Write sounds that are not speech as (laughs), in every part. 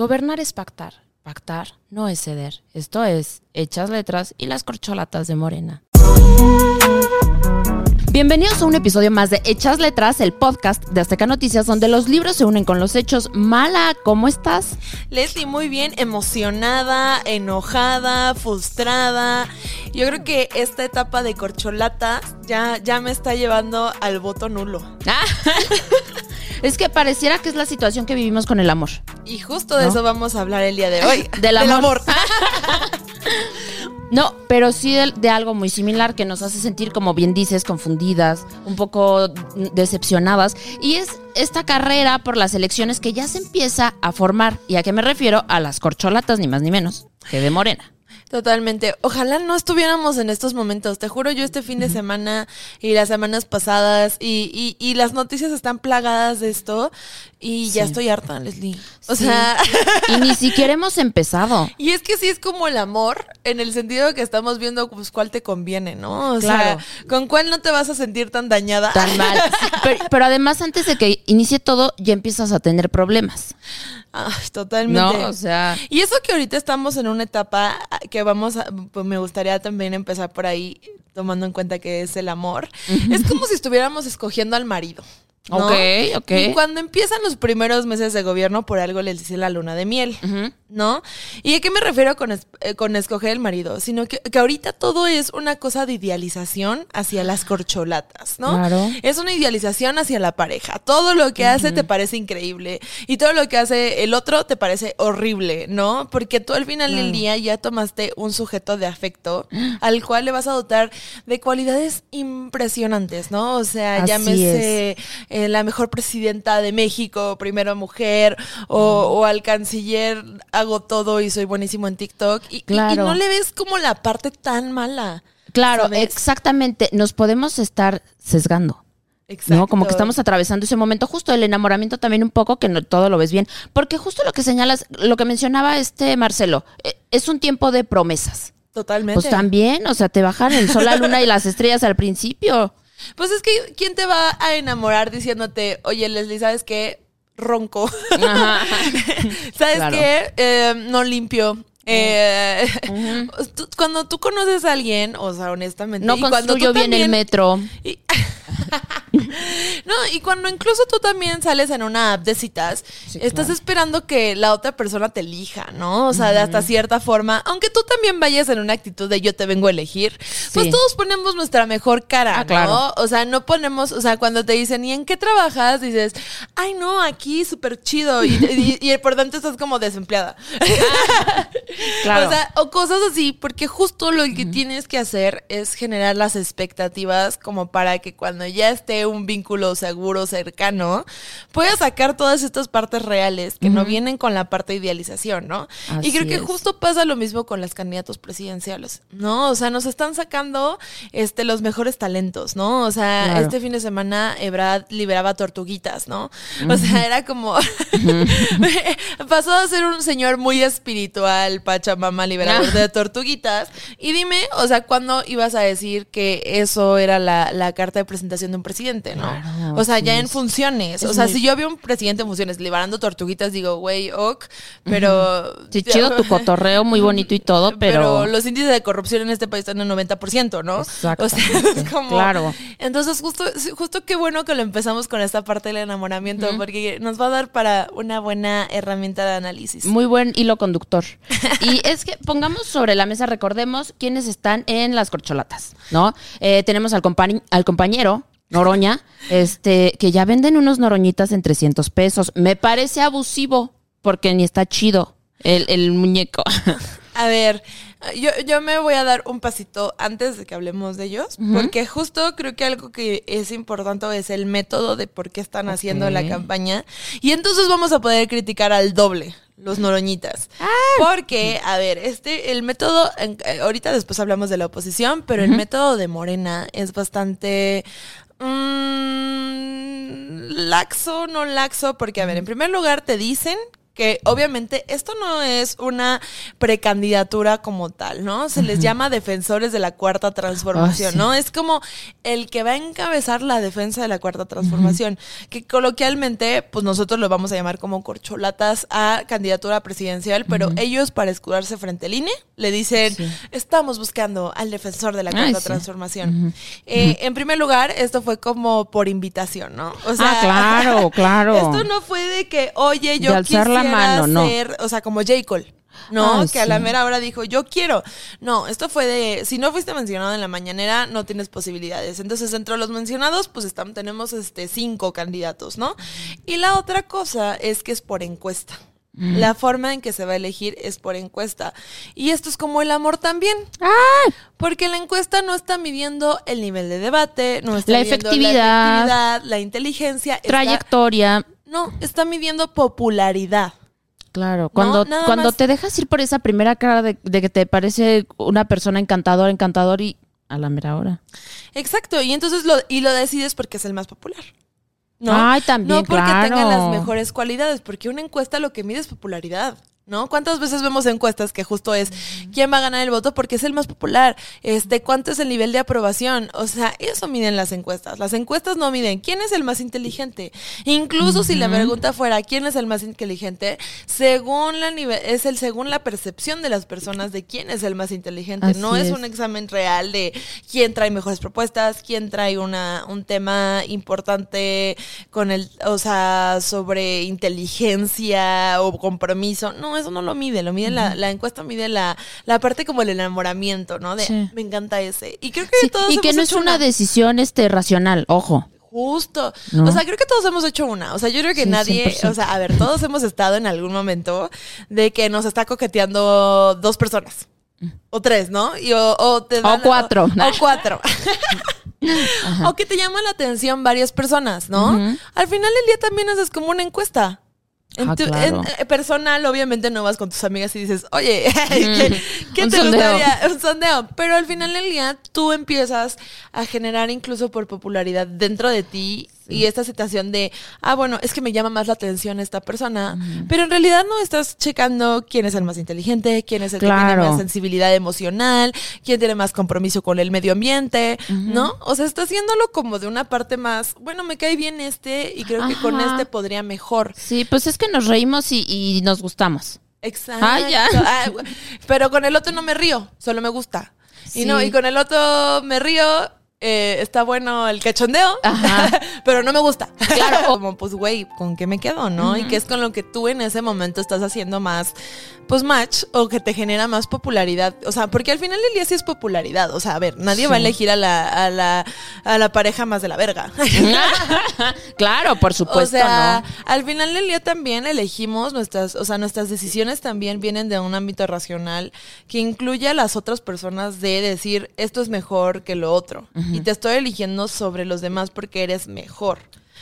Gobernar es pactar. Pactar no es ceder. Esto es Hechas Letras y las corcholatas de Morena. Bienvenidos a un episodio más de Hechas Letras, el podcast de Azteca Noticias, donde los libros se unen con los hechos. Mala, ¿cómo estás? Leslie, muy bien, emocionada, enojada, frustrada. Yo creo que esta etapa de corcholata ya, ya me está llevando al voto nulo. Ah. (laughs) es que pareciera que es la situación que vivimos con el amor. Y justo de eso vamos a hablar el día de hoy. (laughs) Del amor. (laughs) No, pero sí de, de, algo muy similar que nos hace sentir, como bien dices, confundidas, un poco decepcionadas. Y es esta carrera por las elecciones que ya se empieza a formar. ¿Y a qué me refiero? A las corcholatas, ni más ni menos, que de Morena. Totalmente. Ojalá no estuviéramos en estos momentos. Te juro, yo este fin de semana y las semanas pasadas y, y, y las noticias están plagadas de esto y sí. ya estoy harta, Leslie. O sí. sea... Y ni (laughs) siquiera hemos empezado. Y es que sí es como el amor, en el sentido de que estamos viendo pues cuál te conviene, ¿no? O claro. sea, con cuál no te vas a sentir tan dañada. Tan mal. (laughs) Pero, pero además, antes de que inicie todo, ya empiezas a tener problemas. Ay, totalmente. No, o sea. Y eso que ahorita estamos en una etapa que vamos a, pues me gustaría también empezar por ahí, tomando en cuenta que es el amor. es como si estuviéramos escogiendo al marido. ¿No? Ok, ok. Y cuando empiezan los primeros meses de gobierno, por algo les dice la luna de miel, uh -huh. ¿no? ¿Y a qué me refiero con, es, eh, con escoger el marido? Sino que, que, ahorita todo es una cosa de idealización hacia las corcholatas, ¿no? Claro. Es una idealización hacia la pareja. Todo lo que uh -huh. hace te parece increíble y todo lo que hace el otro te parece horrible, ¿no? Porque tú al final del día ya tomaste un sujeto de afecto al cual le vas a dotar de cualidades impresionantes, ¿no? O sea, Así llámese eh, la mejor presidenta de México, primero mujer, o, o, al canciller hago todo y soy buenísimo en TikTok. Y, claro. y, y no le ves como la parte tan mala. Claro, ¿sabes? exactamente. Nos podemos estar sesgando. Exacto. ¿no? Como que estamos atravesando ese momento justo del enamoramiento también un poco, que no todo lo ves bien. Porque justo lo que señalas, lo que mencionaba este Marcelo, eh, es un tiempo de promesas. Totalmente. Pues también, o sea, te bajan el sol, la luna y las estrellas al principio. Pues es que, ¿quién te va a enamorar diciéndote, oye, Leslie, ¿sabes qué? Ronco. Ajá. (laughs) ¿Sabes claro. qué? Eh, no limpio. Eh, uh -huh. (laughs) tú, cuando tú conoces a alguien, o sea, honestamente, no y cuando yo bien el metro. Y, (laughs) (laughs) no, y cuando incluso tú también sales en una app de citas, sí, estás claro. esperando que la otra persona te elija, ¿no? O sea, de hasta cierta forma, aunque tú también vayas en una actitud de yo te vengo a elegir, sí. pues todos ponemos nuestra mejor cara, ah, ¿no? Claro. O sea, no ponemos, o sea, cuando te dicen, ¿y en qué trabajas? Dices, ay, no, aquí súper chido. Y, y, y, por tanto estás como desempleada. Ah, claro. (laughs) O sea, o cosas así, porque justo lo que tienes que hacer es generar las expectativas como para que cuando ya esté un vínculo seguro, cercano, puedas sacar todas estas partes reales que uh -huh. no vienen con la parte de idealización, ¿no? Así y creo que es. justo pasa lo mismo con las candidatos presidenciales, ¿no? O sea, nos están sacando este, los mejores talentos, ¿no? O sea, claro. este fin de semana Ebrad liberaba tortuguitas, ¿no? Uh -huh. O sea, era como... (laughs) (laughs) pasó a ser un señor muy espiritual, Pachamama, liberador de tortuguitas. Y dime, o sea, ¿cuándo ibas a decir que eso era la, la carta de presentación de un presidente, no? Claro, o sea, sí ya en funciones. Es o sea, muy- si yo veo un presidente en funciones liberando tortuguitas, digo, güey, ok, pero... Sí, chido tu cotorreo, muy bonito y todo, (laughs) pero... los índices de corrupción en este país están en el 90%, ¿no? Exacto. O sea, es como... Claro. Entonces, justo, justo qué bueno que lo empezamos con esta parte del enamoramiento, porque nos va a dar para una buena herramienta de análisis. Muy buen hilo conductor. y es que pongamos sobre la mesa, recordemos quiénes están en las corcholatas, ¿no? Eh, tenemos al, compañ al compañero Noroña, este, que ya venden unos noroñitas en 300 pesos. Me parece abusivo, porque ni está chido el, el muñeco. (laughs) A ver, yo, yo me voy a dar un pasito antes de que hablemos de ellos, uh -huh. porque justo creo que algo que es importante es el método de por qué están haciendo la campaña. Y entonces vamos a poder criticar al doble los noroñitas. Ah. Porque, a ver, este, el método, eh, ahorita después hablamos de la oposición, pero el método de Morena es bastante mm, laxo, no laxo, porque, a ver, en primer lugar te dicen que obviamente esto no es una precandidatura como tal, ¿no? Se les llama defensores de la cuarta transformación, Ah, sí. ¿no? Es como el que va a encabezar la defensa de la cuarta transformación, que coloquialmente, pues nosotros lo vamos a llamar como corcholatas a candidatura presidencial, pero ellos para escudarse frente al INE le dicen, Sí. estamos buscando al defensor de la Ay, cuarta sí. transformación. Eh, En primer lugar, esto fue como por invitación, ¿no? O ah, claro, (laughs) claro. esto no fue de que, oye, yo De alzar la no. ser, o sea, como J. Cole. No, Ay, que a la sí. mera hora dijo, yo quiero. No, esto fue de, si no fuiste mencionado en la mañanera, no tienes posibilidades. Entonces, entre los mencionados, pues están, tenemos este cinco candidatos, ¿no? Y la otra cosa es que es por encuesta. Mm. La forma en que se va a elegir es por encuesta. Y esto es como el amor también. Porque la encuesta no está midiendo el nivel de debate, no está La midiendo efectividad. la efectividad, la inteligencia. está- Trayectoria. no, está midiendo popularidad. Claro, cuando, cuando más. te dejas ir por esa primera cara de, de que te parece una persona encantadora, encantador y a la mera hora. Exacto, y entonces lo, y lo decides porque es el más popular. ¿No? Ay, también, No porque claro. tenga las mejores cualidades, porque una encuesta lo que mide es popularidad. ¿No? ¿Cuántas veces vemos encuestas que justo es quién va a ganar el voto porque es el más popular? Este, ¿cuánto es el nivel de aprobación? O sea, eso miden las encuestas. Las encuestas no miden quién es el más inteligente. Incluso si la pregunta fuera quién es el más inteligente, según la nivel, es el según la percepción de las personas de quién es el más inteligente. Así no es, es. un examen real de quién trae mejores propuestas, quién trae una, un tema importante con el, o sea, sobre inteligencia o compromiso. No, eso no lo mide, lo mide la, la encuesta mide la, la parte como el enamoramiento, ¿no? De Sí. me encanta ese. Y creo que Sí, todos y que no es una decisión este racional, ojo. Justo. ¿No? O sea, creo que todos hemos hecho una. O sea, yo creo que Sí, nadie, 100%. o sea, a ver, todos hemos estado en algún momento de que nos está coqueteando dos personas. O tres, ¿no? Y o, o te dan- cuatro. O, o cuatro. (laughs) o que te llama la atención varias personas, ¿no? Al final del día también haces como una encuesta. En Ah, tu- claro. en, eh, personal, obviamente no vas con tus amigas y dices, oye, (laughs) ¿qué, qué Un te sondeo. gustaría? Un sondeo. Pero al final del día, tú empiezas a generar incluso por popularidad dentro de ti y esta situación de, ah, bueno, es que me llama más la atención esta persona, pero en realidad no estás checando quién es el más inteligente, quién es el que tiene más sensibilidad emocional, quién tiene más compromiso con el medio ambiente, ¿no? O sea, estás haciéndolo como de una parte más, bueno, me cae bien este y creo que con este podría mejor. Sí, pues es que nos reímos y, y nos gustamos. Exacto. Ah, ya. (laughs) Ah, pero con el otro no me río, solo me gusta. Sí. Y no, y con el otro me río, eh, está bueno el cachondeo, Ajá. (laughs) pero no me gusta. Claro. (laughs) Como, pues, güey, ¿con qué me quedo, no? Y que es con lo que tú en ese momento estás haciendo más, pues, match o que te genera más popularidad. O sea, porque al final del día sí es popularidad. O sea, a ver, nadie va a elegir a la, a la, a la pareja más de la verga. (laughs) claro, por supuesto, o sea, ¿no? al final del día también elegimos nuestras, o sea, nuestras decisiones también vienen de un ámbito racional que incluye a las otras personas de decir esto es mejor que lo otro y te estoy eligiendo sobre los demás porque eres mejor.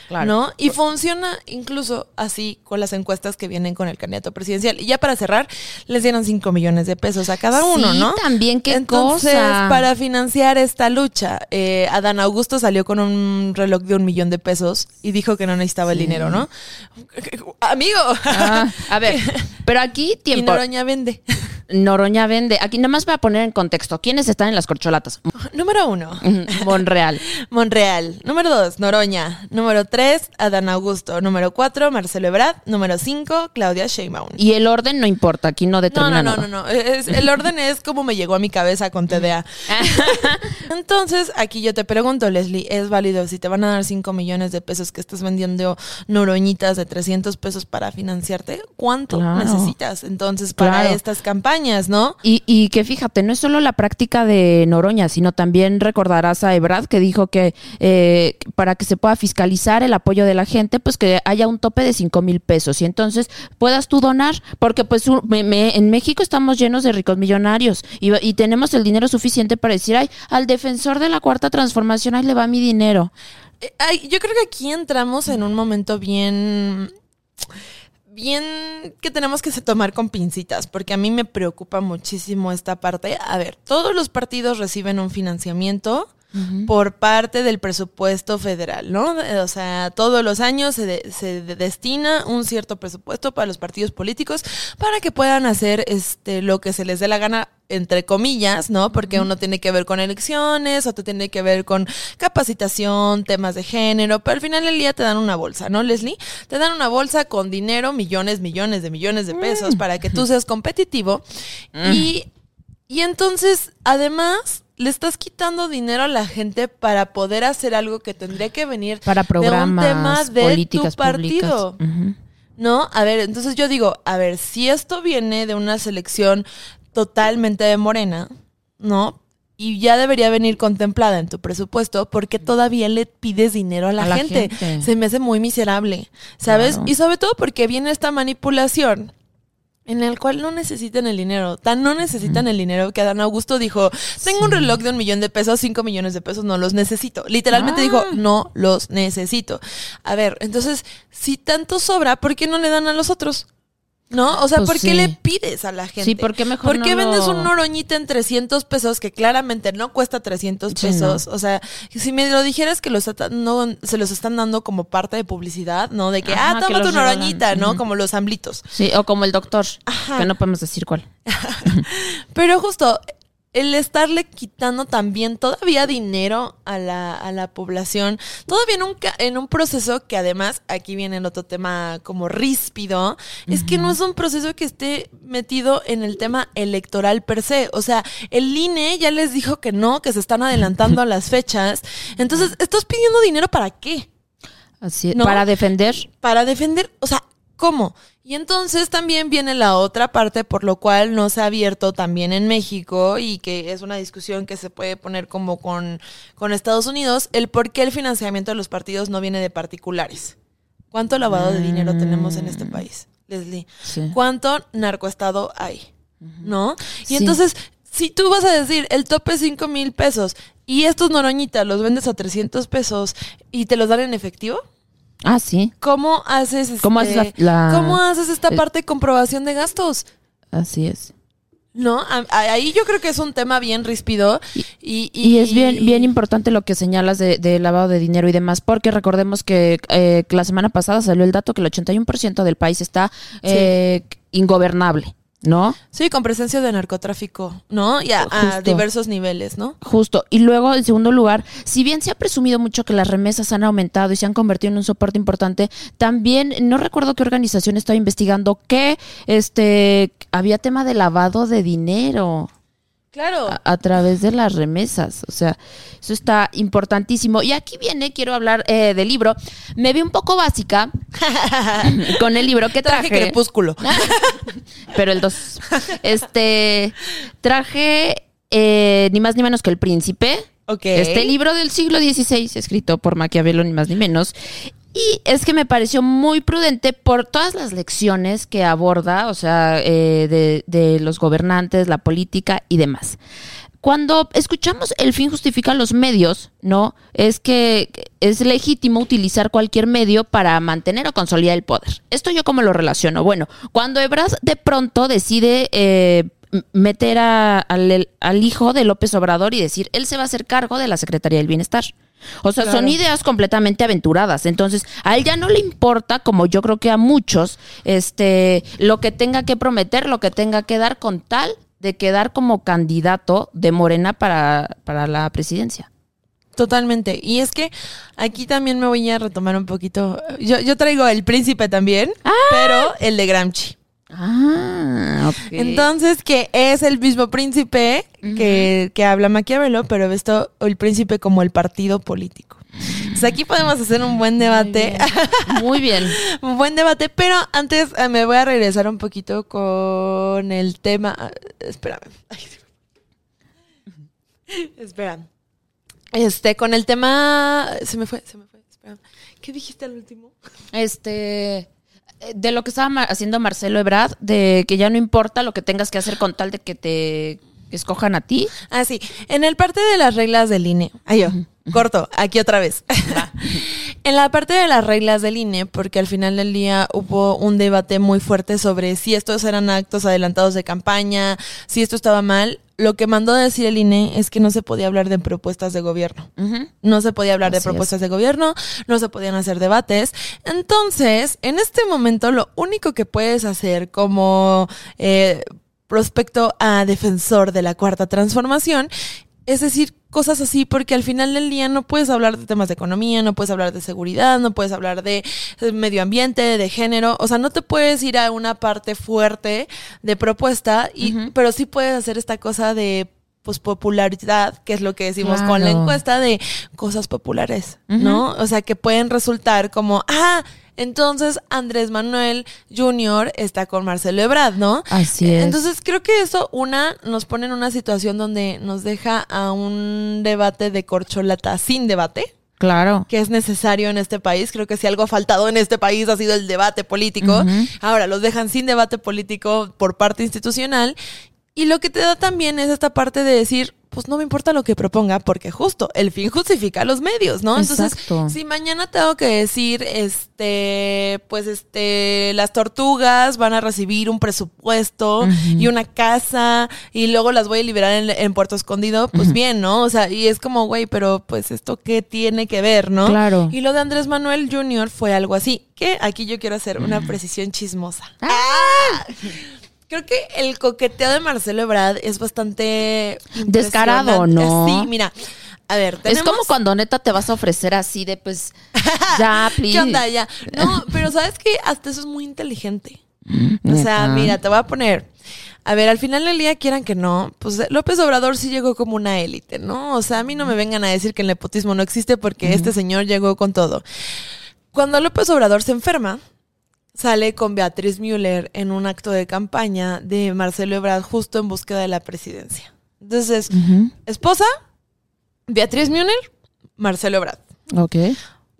Claro. ¿No? Y funciona incluso así con las encuestas que vienen con el candidato presidencial. Y ya para cerrar, les dieron 5 millones de pesos a cada uno, Sí, ¿no? también, qué Entonces, cosa. para financiar esta lucha, eh, Adán Augusto salió con un reloj de un millón de pesos y dijo que no necesitaba el dinero, ¿no? (laughs) Amigo. Ah, a ver, (laughs) pero aquí y tiempo. Noroña vende. Noroña vende. Aquí nomás para poner en contexto. ¿Quiénes están en las corcholatas? (laughs) Número uno, Monreal. (laughs) Monreal. Número dos, Noroña. Número tres, Adán Augusto. Número cuatro, Marcelo Ebrard. Número cinco, Claudia Sheinbaum. Y el orden no importa, aquí no No, determina no, no, nada. no, no. Es- el orden es como me llegó a mi cabeza con TDA. (laughs) Entonces, aquí yo te pregunto, Leslie, ¿es válido si te van a dar 5 millones de pesos que estás vendiendo noroñitas de 300 pesos para financiarte? ¿Cuánto Claro. necesitas entonces para Claro. estas campañas, no? Y, y que fíjate, no es solo la práctica de Noroña, sino también recordarás a Ebrad que dijo que eh, para que se pueda fiscalizar el apoyo de la gente, pues que haya un tope de 5 mil pesos y entonces puedas tú donar, porque pues un- me- me- en México estamos llenos de ricos millonarios y, y tenemos el dinero suficiente para decir, ay, al defensor de la cuarta transformación, ahí le va mi dinero. Eh, ay, yo creo que aquí entramos en un momento bien bien que tenemos que tomar con pincitas, porque a mí me preocupa muchísimo esta parte. A ver, todos los partidos reciben un financiamiento por parte del presupuesto federal, ¿no? O sea, todos los años se, se destina un cierto presupuesto para los partidos políticos para que puedan hacer este lo que se les dé la gana entre comillas, ¿no? Porque uno tiene que ver con elecciones, otro tiene que ver con capacitación, temas de género, pero al final del día te dan una bolsa, ¿no, Leslie? Te dan una bolsa con dinero, millones, millones de millones de pesos para que tú seas competitivo (laughs) y, y entonces, además, le estás quitando dinero a la gente para poder hacer algo que tendría que venir para programas, de un tema de políticas tu partido. ¿No? A ver, entonces yo digo, a ver, si esto viene de una selección totalmente de morena, ¿no? Y ya debería venir contemplada en tu presupuesto porque todavía le pides dinero a la, gente. Se me hace muy miserable, ¿sabes? Y sobre todo porque viene esta manipulación en el cual no necesitan el dinero. Tan no necesitan el dinero que Adán Augusto dijo, tengo un reloj de un millón de pesos, cinco millones de pesos, no los necesito. Literalmente dijo, ah. no los necesito. A ver, entonces, si tanto sobra, ¿por qué no le dan a los otros? ¿No? O sea, pues ¿por qué le pides a la gente? Sí, ¿por qué mejor ¿Por qué vendes un noroñita en 300 pesos que claramente no cuesta 300 pesos? O sea, si me lo dijeras que los no, se los están dando como parte de publicidad, ¿no? De que, ah, toma tu noroñita, ¿no? Como los amblitos. Sí, o como el doctor, que no podemos decir cuál. (laughs) Pero justo, el estarle quitando también todavía dinero a la, a la población, todavía en un, en un proceso que además, aquí viene el otro tema como ríspido, es que no es un proceso que esté metido en el tema electoral per se. O sea, el INE ya les dijo que no, que se están adelantando a las fechas. Entonces, ¿estás pidiendo dinero para qué? Así Para defender. Para defender, o sea, ¿cómo? Y entonces también viene la otra parte por lo cual no se ha abierto también en México y que es una discusión que se puede poner como con, con Estados Unidos, el por qué el financiamiento de los partidos no viene de particulares. ¿Cuánto lavado de dinero tenemos en este mm. país, Leslie? ¿Cuánto narcoestado hay? ¿No? Y entonces, si tú vas a decir el tope es 5 mil pesos y estos noroñitas los vendes a 300 pesos y te los dan en efectivo, Ah, sí. ¿Cómo haces, ¿Cómo, haces la, ¿cómo haces esta parte de comprobación de gastos? Así es. No, ahí yo creo que es un tema bien ríspido y, y, es bien bien importante lo que señalas de, lavado de dinero y demás, porque recordemos que eh, la semana pasada salió el dato que el 81% del país está eh, ingobernable. ¿No? Sí, con presencia de narcotráfico, ¿no? Y a, diversos niveles, ¿no? Justo. Y luego, en segundo lugar, si bien se ha presumido mucho que las remesas han aumentado y se han convertido en un soporte importante, también no recuerdo qué organización estaba investigando que este había tema de lavado de dinero. Claro. A, través de las remesas. O sea, eso está importantísimo. Y aquí viene, quiero hablar eh, del libro. Me vi un poco básica (laughs) con el libro que traje. Traje crepúsculo. (laughs) Pero el 2. Este, traje eh, ni más ni menos que El Príncipe. Este libro del siglo XVI, escrito por Maquiavelo, ni más ni menos. Y es que me pareció muy prudente por todas las lecciones que aborda, o sea, eh, de, los gobernantes, la política y demás. Cuando escuchamos el fin justifica los medios, ¿no? Es que es legítimo utilizar cualquier medio para mantener o consolidar el poder. Esto yo cómo lo relaciono. Bueno, cuando Ebras de pronto decide eh, meter al, al hijo de López Obrador y decir, él se va a hacer cargo de la Secretaría del Bienestar. O sea, son ideas completamente aventuradas. Entonces, a él ya no le importa, como yo creo que a muchos, este, lo que tenga que prometer, lo que tenga que dar con tal de quedar como candidato de Morena para, para la presidencia. Totalmente. Y es que aquí también me voy a retomar un poquito. Yo, yo traigo el príncipe también, ah. pero el de Gramsci. Ah, Entonces, que es el mismo príncipe que, que, habla Maquiavelo, pero esto el príncipe como el partido político. aquí podemos hacer un buen debate. Muy bien. (laughs) un buen debate, pero antes eh, me voy a regresar un poquito con el tema. Ah, espérame. Espera. Este, con el tema. Se me fue, se me fue. Espera. ¿Qué dijiste al último? Este de lo que estaba haciendo Marcelo Ebrard, de que ya no importa lo que tengas que hacer con tal de que te escojan a ti. Ah, sí. En el parte de las reglas del INE. Ay, yo, corto, aquí otra vez. (laughs) En la parte de las reglas del INE, porque al final del día hubo un debate muy fuerte sobre si estos eran actos adelantados de campaña, si esto estaba mal, lo que mandó a decir el INE es que no se podía hablar de propuestas de gobierno. No se podía hablar de propuestas de gobierno, no se podían hacer debates. Entonces, en este momento, lo único que puedes hacer como eh, prospecto a defensor de la cuarta transformación es decir, cosas así, porque al final del día no puedes hablar de temas de economía, no puedes hablar de seguridad, no puedes hablar de medio ambiente, de género, o sea, no te puedes ir a una parte fuerte de propuesta, y, pero sí puedes hacer esta cosa de pues popularidad, que es lo que decimos con la encuesta de cosas populares, ¿no? O sea, que pueden resultar como, ah, entonces Andrés Manuel Jr. está con Marcelo Ebrard, ¿no? Así es. Entonces creo que eso, una, nos pone en una situación donde nos deja a un debate de corcholata sin debate. Claro. Que es necesario en este país. Creo que si algo ha faltado en este país ha sido el debate político. Ahora los dejan sin debate político por parte institucional. Y lo que te da también es esta parte de decir, pues no me importa lo que proponga, porque justo el fin justifica los medios, ¿no? Entonces, si mañana tengo que decir, este, pues este, las tortugas van a recibir un presupuesto y una casa y luego las voy a liberar en, Puerto Escondido, pues bien, ¿no? O sea, y es como, güey, pero pues esto qué tiene que ver, ¿no? Claro. Y lo de Andrés Manuel Jr. fue algo así, que aquí yo quiero hacer una precisión chismosa. ¡Ah! Creo que el coqueteo de Marcelo Ebrard es bastante descarado, ¿no? Sí, mira. A ver, tenemos... Es como cuando neta te vas a ofrecer así de pues (laughs) ya, please. ¿Qué onda? Ya. No, (laughs) pero sabes que hasta eso es muy inteligente. O sea, mira, te voy a poner. A ver, al final del día, quieran que no, pues López Obrador sí llegó como una élite, ¿no? O sea, a mí no me vengan a decir que el nepotismo no existe porque este señor llegó con todo. Cuando López Obrador se enferma, sale con Beatriz Müller en un acto de campaña de Marcelo Ebrard justo en búsqueda de la presidencia. Entonces, esposa, Beatriz Müller, Marcelo Ebrard. Ok.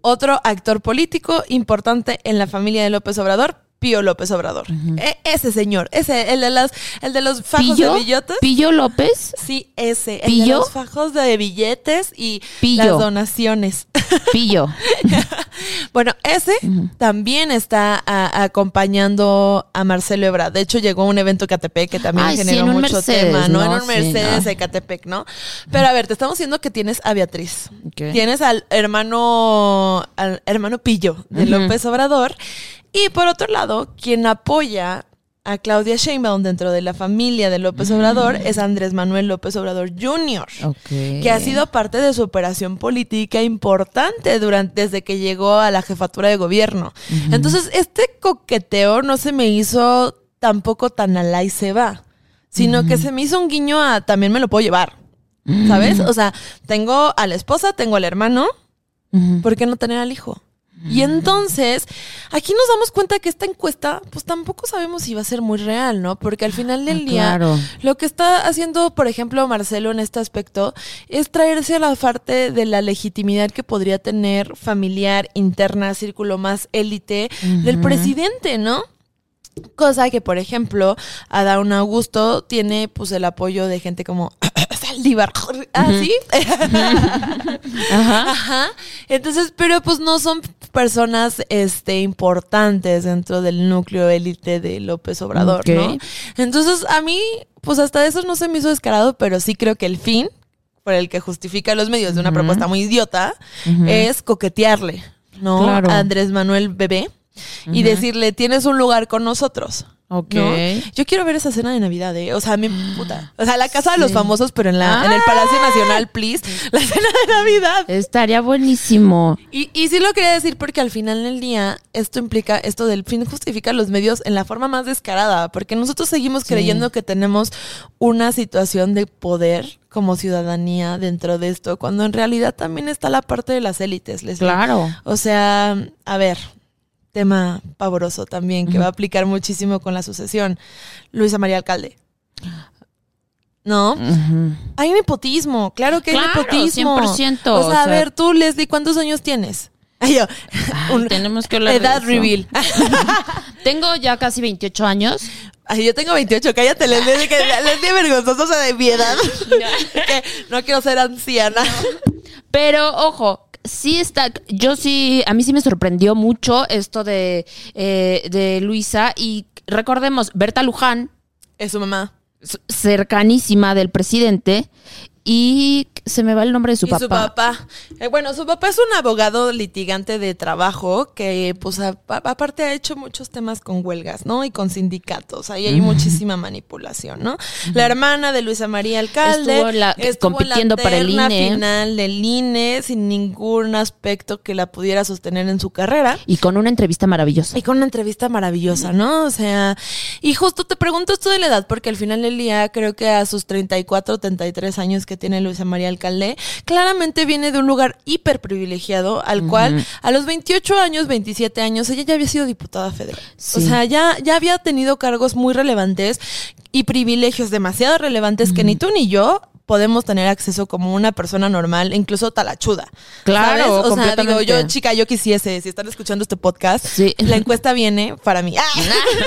Otro actor político importante en la familia de López Obrador, Pío López Obrador. E, ese señor, ese, el de, las, el de los fajos de billetes. ¿Pillo López? Sí, ese. El de los fajos de billetes y las donaciones. (laughs) Pillo. bueno, ese también está acompañando a Marcelo Ebrard. De hecho, llegó a un evento Catepec que también generó mucho tema, ¿no? En un Mercedes de Catepec, ¿no? Pero a ver, te estamos diciendo que tienes a Beatriz. Tienes al hermano, al hermano Pillo de López Obrador y por otro lado, quien apoya a Claudia Sheinbaum dentro de la familia de López Obrador es Andrés Manuel López Obrador Jr., que ha sido parte de su operación política importante durante, desde que llegó a la jefatura de gobierno. Entonces, este coqueteo no se me hizo tampoco tan alá y se va, sino que se me hizo un guiño a también me lo puedo llevar. ¿Sabes? O sea, tengo a la esposa, tengo al hermano, ¿por qué no tener al hijo? Y entonces, aquí nos damos cuenta que esta encuesta, pues tampoco sabemos si va a ser muy real, ¿no? Porque al final del ah, día, lo que está haciendo, por ejemplo, Marcelo en este aspecto, es traerse a la parte de la legitimidad que podría tener familiar, interna, círculo más élite del presidente, ¿no? Cosa que, por ejemplo, Adán Augusto tiene pues el apoyo de gente como (coughs) Saldívar. ¿Ah, sí? (laughs) Ajá. Entonces, pero pues no son personas este, importantes dentro del núcleo élite de López Obrador, ¿no? Entonces, a mí, pues hasta eso no se me hizo descarado, pero sí creo que el fin por el que justifica los medios de una propuesta muy idiota es coquetearle, ¿no? A Andrés Manuel Bebé y decirle, tienes un lugar con nosotros. Ok. Yo quiero ver esa cena de Navidad, ¿eh? O sea, mi (gasps) puta. O sea, la casa de los famosos, pero en la en el Palacio ah. Nacional, please. (laughs) La cena de Navidad. Estaría buenísimo. Y, y sí lo quería decir porque al final del día esto implica, esto del fin justifica los medios en la forma más descarada, porque nosotros seguimos creyendo que tenemos una situación de poder como ciudadanía dentro de esto, cuando en realidad también está la parte de las élites. Les claro. O sea, a ver, tema pavoroso también que va a aplicar muchísimo con la sucesión. Luisa María Alcalde. ¿No? Hay nepotismo, claro que hay nepotismo. 100%. O sea, a ver, tú, Leslie, ¿cuántos años tienes? (laughs) Ay, yo, tenemos que hablar Edad reveal. (laughs) tengo ya casi 28 años. Ay, yo tengo 28, cállate, Leslie, que Leslie vergonzoso de mi edad. (laughs) no quiero ser anciana. Pero, ojo, sí está, yo sí, a mí sí me sorprendió mucho esto de, eh, de Luisa y recordemos, Berta Luján. Es su mamá. Cercanísima del presidente y se me va el nombre de su y papá. Su papá. Eh, bueno, su papá es un abogado litigante de trabajo que, pues, aparte ha hecho muchos temas con huelgas, ¿no? Y con sindicatos. Ahí hay muchísima manipulación, ¿no? La hermana de Luisa María Alcalde estuvo, compitiendo para el INE. final del INE sin ningún aspecto que la pudiera sostener en su carrera. Y con una entrevista maravillosa. Y con una entrevista maravillosa, ¿no? O sea, y justo te pregunto esto de la edad, porque al final del día creo que a sus 34, 33 años que tiene Luisa María Alcalde, claramente viene de un lugar hiper privilegiado, al cual a los 28 años, 27 años, ella ya había sido diputada federal. O sea, ya, ya había tenido cargos muy relevantes y privilegios demasiado relevantes que ni tú ni yo podemos tener acceso como una persona normal, incluso talachuda. Claro, O sea, digo, yo, chica, yo quisiese, si están escuchando este podcast, la encuesta viene para mí.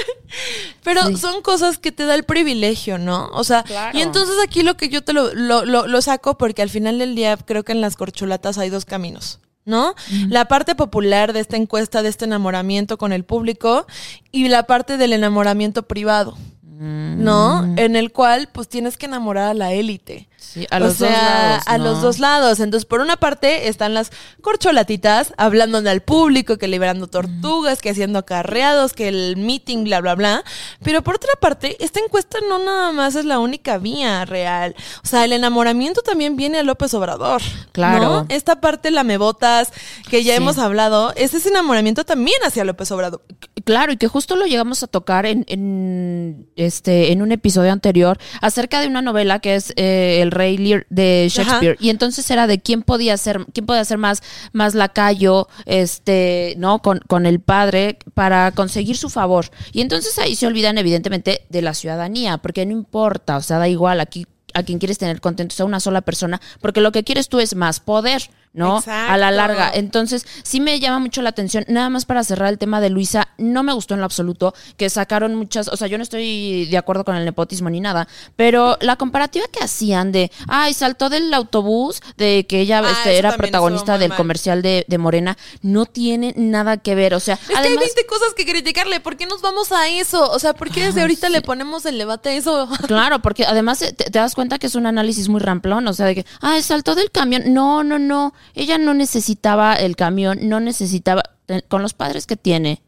(laughs) Pero son cosas que te da el privilegio, ¿no? O sea, y entonces aquí lo que yo te lo, lo, lo, saco porque al final del día creo que en las corcholatas hay dos caminos. ¿no? La parte popular de esta encuesta, de este enamoramiento con el público y la parte del enamoramiento privado. ¿No? Mm. En el cual pues tienes que enamorar a la élite. Sí, a los dos lados. A los dos lados. Entonces, por una parte están las corcholatitas hablando al público, que liberando tortugas, que haciendo acarreados, que el meeting, bla, bla, bla. Pero por otra parte, esta encuesta no nada más es la única vía real. O sea, el enamoramiento también viene a López Obrador. Claro. Esta parte lamebotas que ya hemos hablado, es ese enamoramiento también hacia López Obrador. Claro, y que justo lo llegamos a tocar en, en este, en un episodio anterior acerca de una novela que es eh, El Rey Lear de Shakespeare. Y entonces era de quién podía ser, quién podía ser más, más lacayo, este, ¿no? Con, con el padre para conseguir su favor. Y entonces ahí se olvidan, evidentemente, de la ciudadanía, porque no importa, o sea, da igual, aquí a quien quieres tener contento sea una sola persona, porque lo que quieres tú es más poder. ¿No? A la larga. Entonces, sí me llama mucho la atención. Nada más para cerrar el tema de Luisa, no me gustó en lo absoluto que sacaron muchas, o sea, yo no estoy de acuerdo con el nepotismo ni nada, pero la comparativa que hacían de, ay, saltó del autobús, de que ella ah, este, era protagonista del comercial de, Morena, no tiene nada que ver. O sea, es que hay 20 cosas que criticarle. ¿Por qué nos vamos a eso? O sea, ¿por qué desde ahorita le ponemos el debate a eso? (laughs) Claro, porque además te, te das cuenta que es un análisis muy ramplón, o sea, de que, ay, saltó del camión. No, no, no ella no necesitaba el camión, no necesitaba, con los padres que tiene,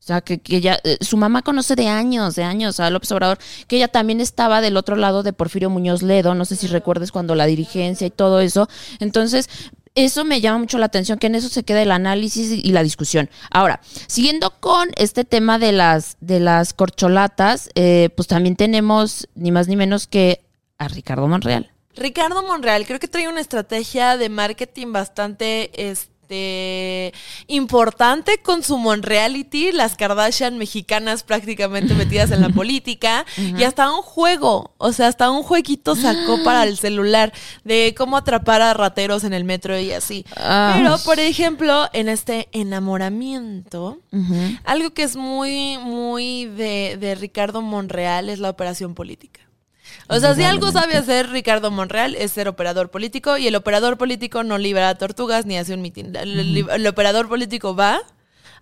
o sea, que, que ella, eh, su mamá conoce de años, de años a López Obrador, que ella también estaba del otro lado de Porfirio Muñoz Ledo, no sé si recuerdes cuando la dirigencia y todo eso. Entonces, eso me llama mucho la atención, que en eso se queda el análisis y la discusión. Ahora, siguiendo con este tema de las, de las corcholatas, eh, pues también tenemos ni más ni menos que a Ricardo Monreal. Ricardo Monreal creo que trae una estrategia de marketing bastante este importante con su Monreality, las Kardashian mexicanas prácticamente metidas en la (laughs) política y hasta un juego, o sea, hasta un jueguito sacó (gasps) para el celular de cómo atrapar a rateros en el metro y así. Ah. Pero, por ejemplo, en este enamoramiento, algo que es muy, muy de, de Ricardo Monreal es la operación política. O sea, si algo sabe hacer Ricardo Monreal es ser operador político y el operador político no libera tortugas ni hace un mitin. El, operador político va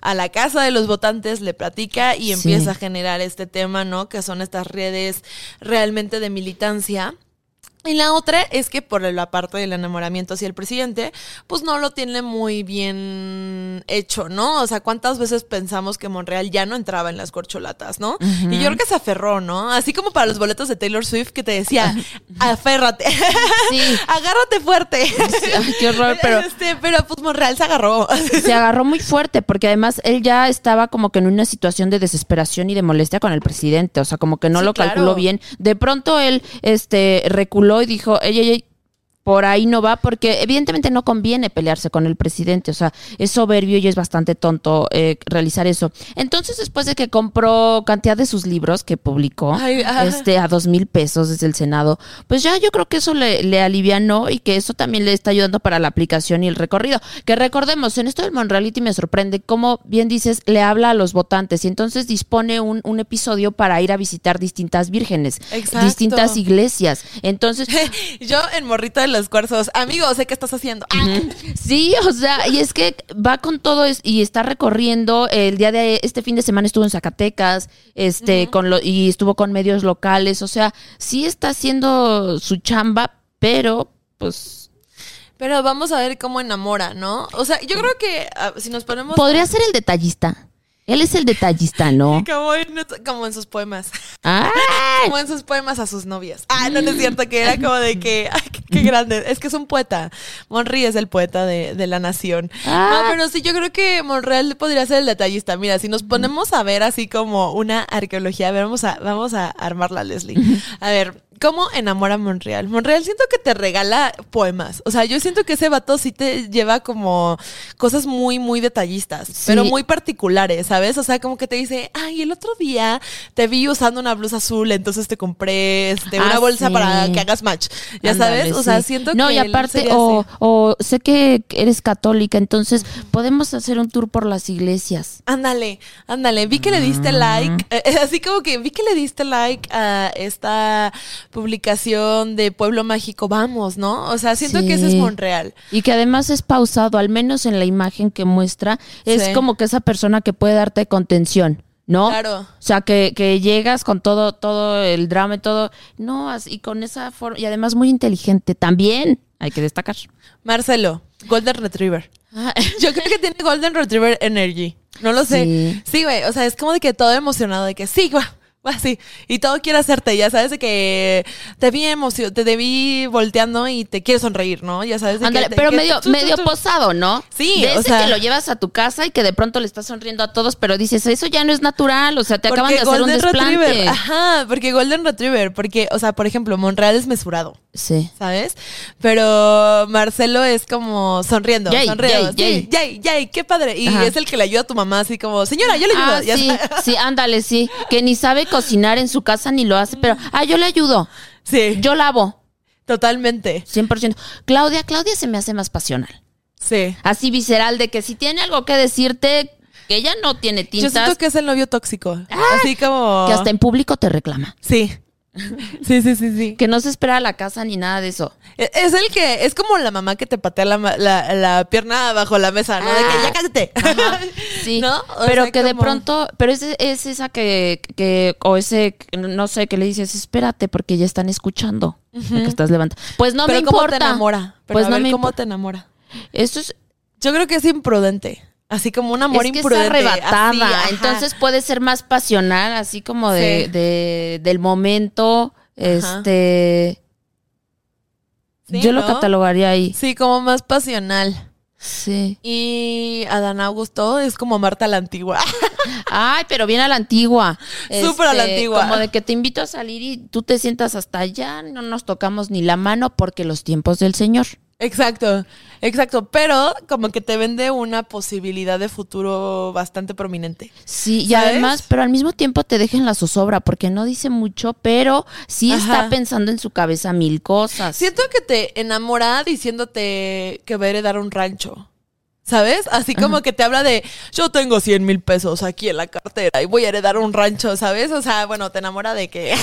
a la casa de los votantes, le platica y empieza a generar este tema, ¿no? Que son estas redes realmente de militancia. Y la otra es que por la parte del enamoramiento hacia el presidente, pues no lo tiene muy bien hecho, ¿no? O sea, ¿cuántas veces pensamos que Monreal ya no entraba en las corcholatas, ¿no? Y yo creo que se aferró, ¿no? Así como para los boletos de Taylor Swift que te decía, (laughs) aférrate, (laughs) sí. agárrate fuerte. qué horror, (laughs) pero... Este, pero pues Monreal se agarró. Se agarró muy fuerte porque además él ya estaba como que en una situación de desesperación y de molestia con el presidente, o sea, como que no lo calculó bien. De pronto él, este, reculó y dijo, ey, ey, ey, por ahí no va, porque evidentemente no conviene pelearse con el presidente, o sea, es soberbio y es bastante tonto eh, realizar eso. Entonces, después de que compró cantidad de sus libros que publicó, este, a dos mil pesos desde el Senado, pues ya yo creo que eso le, le alivianó y que eso también le está ayudando para la aplicación y el recorrido. Que recordemos, en esto del Monreality me sorprende, como bien dices, le habla a los votantes y entonces dispone un, un episodio para ir a visitar distintas vírgenes, distintas iglesias. Entonces, (laughs) yo en Morrito de los cuarzos. Amigo, sé qué estás haciendo. Ah. Sí, o sea, y es que va con todo es- y está recorriendo. El día de este fin de semana estuvo en Zacatecas, este, con lo, y estuvo con medios locales. O sea, sí está haciendo su chamba, pero pues Pero vamos a ver cómo enamora, ¿no? O sea, yo creo que ah, si nos ponemos... podría ser el detallista. Él es el detallista, ¿no? (laughs) Como en, como en sus poemas. ¡Ay! Como en sus poemas a sus novias. Ah, no, no es cierto, que era como de que, ay, qué, qué (laughs) grande. Es que es un poeta. Monri es el poeta de, de la nación. Ah. No, pero sí, yo creo que Monreal podría ser el detallista. Mira, si nos ponemos a ver así como una arqueología, a ver, vamos a, vamos a armarla, Leslie. A ver, ¿cómo enamora a Monreal? Monreal siento que te regala poemas. O sea, yo siento que ese vato sí te lleva como cosas muy, muy detallistas, Sí. pero muy particulares, ¿sabes? O sea, como que te dice, ay, el otro día te vi usando una blusa azul, entonces te compré este, una Ah, bolsa sí. para que hagas match. ¿Ya sabes? O sea, sí. siento no, que y él aparte, o, sé que eres católica, entonces podemos hacer un tour por las iglesias. Ándale, ándale, vi que le diste like, eh, (laughs) así como que vi que le diste like a esta publicación de Pueblo Mágico, vamos, ¿no? O sea, siento que ese es. Monreal. Y que además es pausado, al menos en la imagen que muestra, es Sí. como que esa persona que puede darte contención, ¿no? Claro. O sea, que, que llegas con todo, todo el drama y todo, no, y con esa forma, y además muy inteligente también, hay que destacar. Marcelo, Golden Retriever. (laughs) Yo creo que tiene Golden Retriever Energy. No lo sé. Sí. Sí, güey. O sea, es como de que todo emocionado, de que sí, güey. (laughs) Así. Y todo quiere hacerte, ya sabes, de que te vi emoción, te vi volteando y te quiere sonreír, ¿no? Ya sabes de que, pero que- medio, medio posado, ¿no? Sí, De o ese sea- que lo llevas a tu casa y que de pronto le estás sonriendo a todos, pero dices, eso ya no es natural, o sea, te acaban de hacer un Golden desplante. Retriever. Ajá, porque Golden Retriever, porque, o sea, por ejemplo, Monreal es mesurado. Sí. ¿Sabes? Pero Marcelo es como sonriendo, Yay, sonriendo. yay, sí, yay, yay, qué padre. Y Ajá. es el que le ayuda a tu mamá, así como, señora, yo le ayudo. Ah, Ya sí, sabes. sí, ándale, sí. Que ni sabe cocinar en su casa ni lo hace, pero, ah, yo le ayudo. Sí, Yo lavo, totalmente. 100%. Claudia, Claudia se me hace más pasional. Sí. Así visceral de que si tiene algo que decirte, que ella no tiene Yo tintas, siento que es el novio tóxico. Así como. que hasta en público te reclama. Sí. (laughs) Sí, sí, sí, sí. Que no se espera a la casa ni nada de eso. E- Es el que, es como la mamá que te patea la, la, la pierna bajo la mesa, ¿no? De que Ah. ya cállate. (laughs) Sí, ¿No? Pero sea, que de pronto, pero es, es esa que, que, o ese, no sé, que le dices, espérate, porque ya están escuchando que estás levantando. Pues no Pero me ¿cómo importa. te enamora? Pero pues a no ver, me ¿cómo te enamora? Eso es, Yo creo que es imprudente. Así como un amor es que imprudente. es arrebatada. así. Entonces puede ser más pasional, así como de, Sí. de- del momento. Este. Sí, yo lo catalogaría ahí. Sí, como más pasional. Sí. Y Adán Augusto es como Marta la antigua. (laughs) Ay, pero bien a la antigua. Súper a la Este, antigua. Como de que te invito a salir y tú te sientas hasta allá, no nos tocamos ni la mano porque los tiempos del Señor. Exacto, exacto. Pero como que te vende una posibilidad de futuro bastante prominente. Sí, y ¿Sabes? además, pero al mismo tiempo te deja en la zozobra porque no dice mucho, pero sí Ajá. está pensando en su cabeza mil cosas. Siento que te enamora diciéndote que va a heredar un rancho. ¿Sabes? Así como que te habla de, yo tengo 100 mil pesos aquí en la cartera y voy a heredar un rancho, ¿sabes? O sea, bueno, te enamora de que... Eh,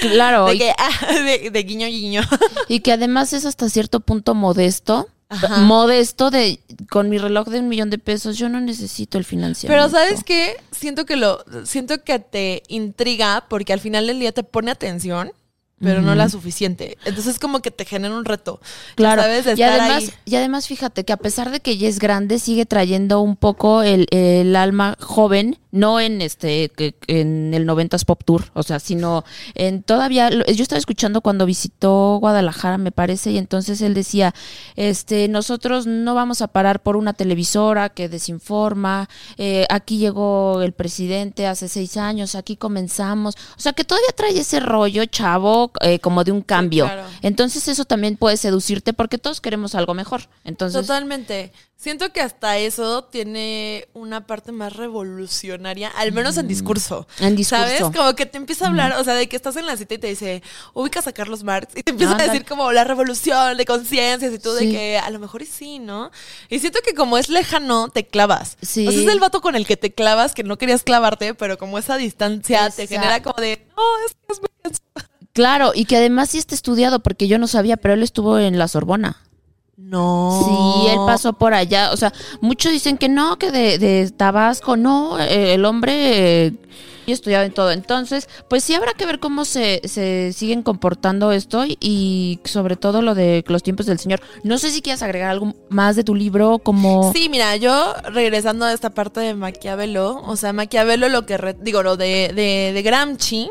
Claro, (laughs) de y, que, ah, de, de guiño guiño. y que además es hasta cierto punto modesto. Ajá. Modesto de con mi reloj de un millón de pesos, yo no necesito el financiamiento. Pero ¿sabes qué? Siento que lo siento que te intriga porque al final del día te pone atención, pero no la suficiente. Entonces como que te genera un reto. Claro, ¿Sabes? De y estar además, ahí. y además fíjate que a pesar de que ella es grande, sigue trayendo un poco el, el alma joven, no en este, en el 90s Pop Tour, o sea, sino en todavía, yo estaba escuchando cuando visitó Guadalajara, me parece, y entonces él decía, este, nosotros no vamos a parar por una televisora que desinforma, eh, aquí llegó el presidente hace seis años, aquí comenzamos, o sea, que todavía trae ese rollo, chavo, eh, como de un cambio. claro. Entonces eso también puede seducirte porque todos queremos algo mejor. Entonces, Totalmente. Siento que hasta eso tiene una parte más revolucionaria, al menos en discurso. Mm. En discurso. ¿Sabes? Como que te empieza a hablar, o sea, de que estás en la cita y te dice, ubicas a Carlos Marx, y te empieza a decir como la revolución de conciencias y tú de que a lo mejor y sí, ¿no? Y siento que como es lejano, te clavas. Sí. O sea, es el vato con el que te clavas, que no querías clavarte, pero como esa distancia te genera como de, no, es que es muy denso". Claro, y que además sí está estudiado, porque yo no sabía, pero él estuvo en la Sorbona. No. Sí, él pasó por allá. O sea, muchos dicen que no, que de, de Tabasco, no. eh, el hombre eh, estudiado en todo. Entonces, pues sí habrá que ver cómo se, se siguen comportando esto y, y sobre todo lo de los tiempos del Señor. No sé si quieres agregar algo más de tu libro, como... Sí, mira, yo regresando a esta parte de Maquiavelo, o sea, Maquiavelo lo que, re- digo, lo de, de, de Gramsci.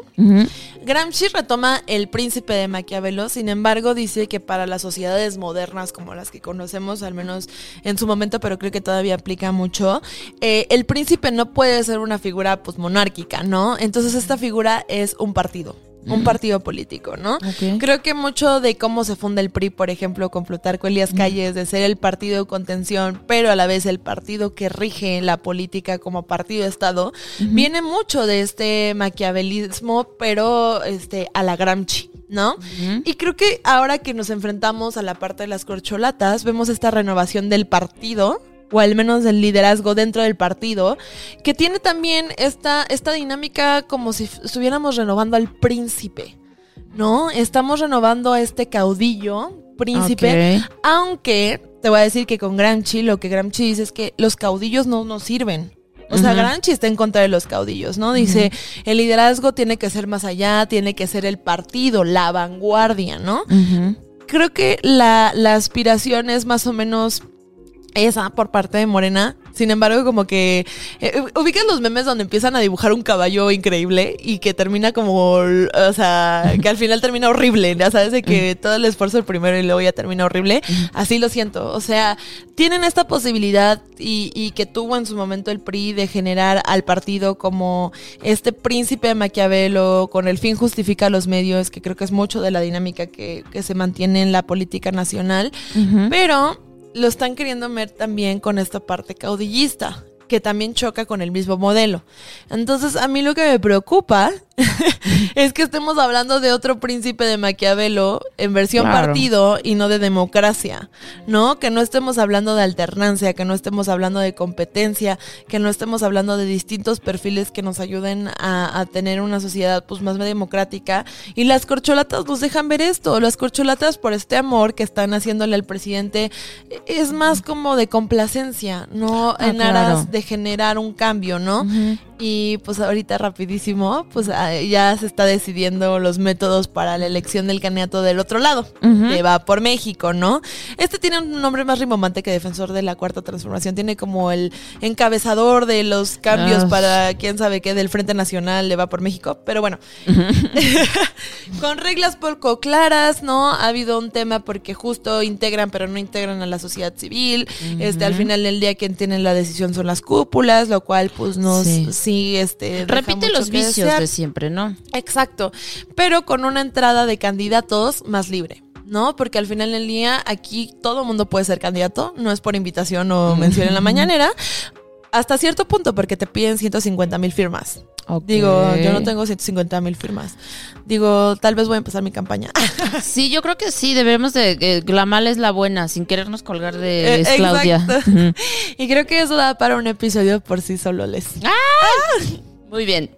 Gramsci retoma el príncipe de Maquiavelo, sin embargo dice que para las sociedades modernas como las que conocemos, al menos en su momento, pero creo que todavía aplica mucho, eh, el príncipe no puede ser una figura pues monárquica, ¿no? Entonces esta figura es un partido. Un partido político, ¿no? Creo que mucho de cómo se funda el PRI, por ejemplo, con Plutarco Elías Calles, de ser el partido de contención, pero a la vez el partido que rige la política como partido de Estado, viene mucho de este maquiavelismo, pero este a la Gramsci, ¿no? Y creo que ahora que nos enfrentamos a la parte de las corcholatas, vemos esta renovación del partido o al menos del liderazgo dentro del partido, que tiene también esta, esta dinámica como si estuviéramos renovando al príncipe, ¿no? Estamos renovando a este caudillo, príncipe, aunque te voy a decir que con Gramsci lo que Gramsci dice es que los caudillos no nos sirven. O sea, Ujú. Gramsci está en contra de los caudillos, ¿no? Dice, el liderazgo tiene que ser más allá, tiene que ser el partido, la vanguardia, ¿no? Creo que la, la aspiración es más o menos esa por parte de Morena. Sin embargo, como que eh, ubican los memes donde empiezan a dibujar un caballo increíble y que termina como, o sea, (laughs) que al final termina horrible, ya sabes, de que todo el esfuerzo el primero y luego ya termina horrible. Así lo siento. O sea, tienen esta posibilidad y, y que tuvo en su momento el PRI de generar al partido como este príncipe de Maquiavelo, con el fin justifica los medios, que creo que es mucho de la dinámica que, que se mantiene en la política nacional. Pero lo están queriendo ver también con esta parte caudillista, que también choca con el mismo modelo. Entonces, a mí lo que me preocupa (laughs) es que estemos hablando de otro príncipe de Maquiavelo en versión Claro. partido y no de democracia, ¿no? Que no estemos hablando de alternancia, que no estemos hablando de competencia, que no estemos hablando de distintos perfiles que nos ayuden a, a tener una sociedad pues más democrática. Y las corcholatas nos dejan ver esto. Las corcholatas por este amor que están haciéndole al presidente es más como de complacencia, no Ah, en claro. aras de generar un cambio, ¿no? Y pues ahorita rapidísimo, pues ah, ya se está decidiendo los métodos para la elección del candidato del otro lado, Ujú. que va por México, ¿no? Este tiene un nombre más rimbombante que defensor de la cuarta transformación, tiene como el encabezador de los cambios Ah. para quién sabe qué del Frente Nacional de va por México, pero bueno, (laughs) con reglas poco claras, ¿no? Ha habido un tema porque justo integran pero no integran a la sociedad civil, este al final del día quien tiene la decisión son las cúpulas, lo cual pues nos Sí. Sí, este Repite los vicios de siempre, ¿no? Exacto, pero con una entrada de candidatos más libre. ¿No? Porque al final del día aquí todo mundo puede ser candidato, no es por invitación o mención en la mañanera, hasta cierto punto porque te piden 150 mil firmas. Digo, yo no tengo 150 mil firmas. Digo, tal vez voy a empezar mi campaña. (laughs) Sí, yo creo que sí, debemos de... eh, la mala es la buena, sin querernos colgar de Eh, Claudia. (laughs) y creo que eso da para un episodio por sí solo les. Muy bien.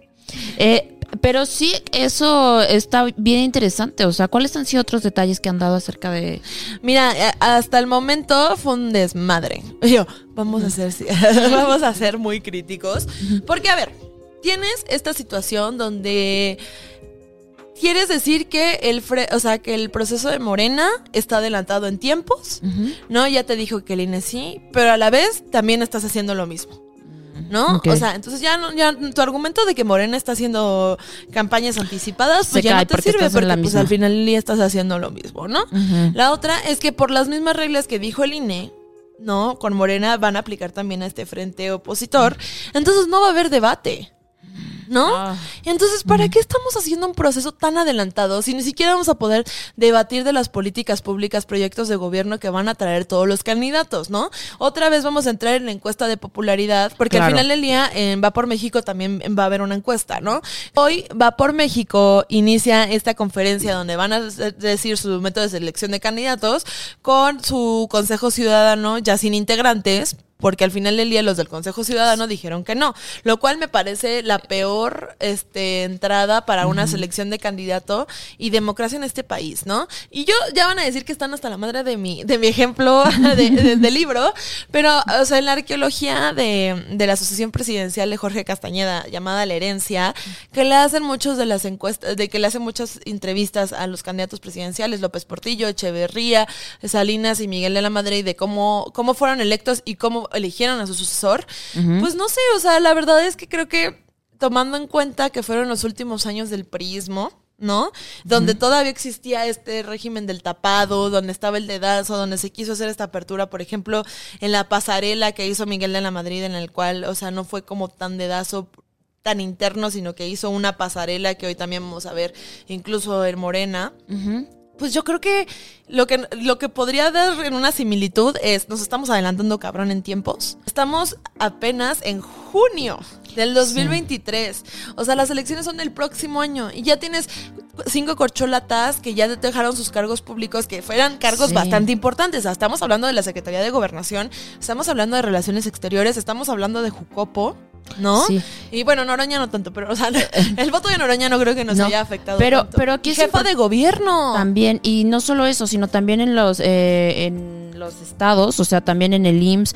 Eh, pero sí, eso está bien interesante. O sea, ¿cuáles han sido otros detalles que han dado acerca de... Mira, eh, hasta el momento fue un desmadre. (laughs) Yo, vamos a ser, vamos a ser muy críticos. Porque, a ver, tienes esta situación donde quieres decir que el, fre- o sea, que el proceso de Morena está adelantado en tiempos, ¿no? Ya te dijo que el INE sí, pero a la vez también estás haciendo lo mismo. ¿no? O sea, entonces ya, no, ya tu argumento de que Morena está haciendo campañas anticipadas, Se pues ya no te porque sirve porque la pues al final día estás haciendo lo mismo, ¿no? La otra es que por las mismas reglas que dijo el INE, ¿no? Con Morena van a aplicar también a este frente opositor. Entonces no va a haber debate. ¿No? Ah. Entonces, ¿para qué estamos haciendo un proceso tan adelantado si ni siquiera vamos a poder debatir de las políticas públicas, proyectos de gobierno que van a traer todos los candidatos, ¿no? Otra vez vamos a entrar en la encuesta de popularidad, porque Claro. al final del día en Va por México también va a haber una encuesta, ¿no? Hoy Va por México inicia esta conferencia donde van a de- decir su método de selección de candidatos con su consejo ciudadano ya sin integrantes porque al final del día los del Consejo Ciudadano dijeron que no, lo cual me parece la peor este, entrada para una selección de candidato y democracia en este país, ¿no? Y yo ya van a decir que están hasta la madre de mi, de mi ejemplo (laughs) de, libro, pero, o sea, en la arqueología de, de la Asociación Presidencial de Jorge Castañeda, llamada La Herencia, que le hacen muchos de las encuestas, de que le hacen muchas entrevistas a los candidatos presidenciales, López Portillo, Echeverría, Salinas y Miguel de la Madrid, de cómo, cómo fueron electos y cómo eligieron a su sucesor, pues no sé, o sea, la verdad es que creo que tomando en cuenta que fueron los últimos años del prismo, ¿no? Donde todavía existía este régimen del tapado, donde estaba el dedazo, donde se quiso hacer esta apertura, por ejemplo, en la pasarela que hizo Miguel de la Madrid, en el cual, o sea, no fue como tan dedazo tan interno, sino que hizo una pasarela que hoy también vamos a ver incluso en Morena pues yo creo que lo que lo que podría dar en una similitud es nos estamos adelantando cabrón en tiempos. Estamos apenas en junio del 2023. O sea, las elecciones son del próximo año y ya tienes cinco corcholatas que ya dejaron sus cargos públicos que fueran cargos bastante importantes. estamos hablando de la Secretaría de Gobernación, estamos hablando de Relaciones Exteriores, estamos hablando de Jucopo. ¿No? Sí. Y bueno, Noroña no tanto, pero o sea, (laughs) el voto de Noroña no creo que nos haya afectado. Pero, pero aquí jefa de gobierno. También, y no solo eso, sino también en los eh, en los estados, o sea, también en el IMSS,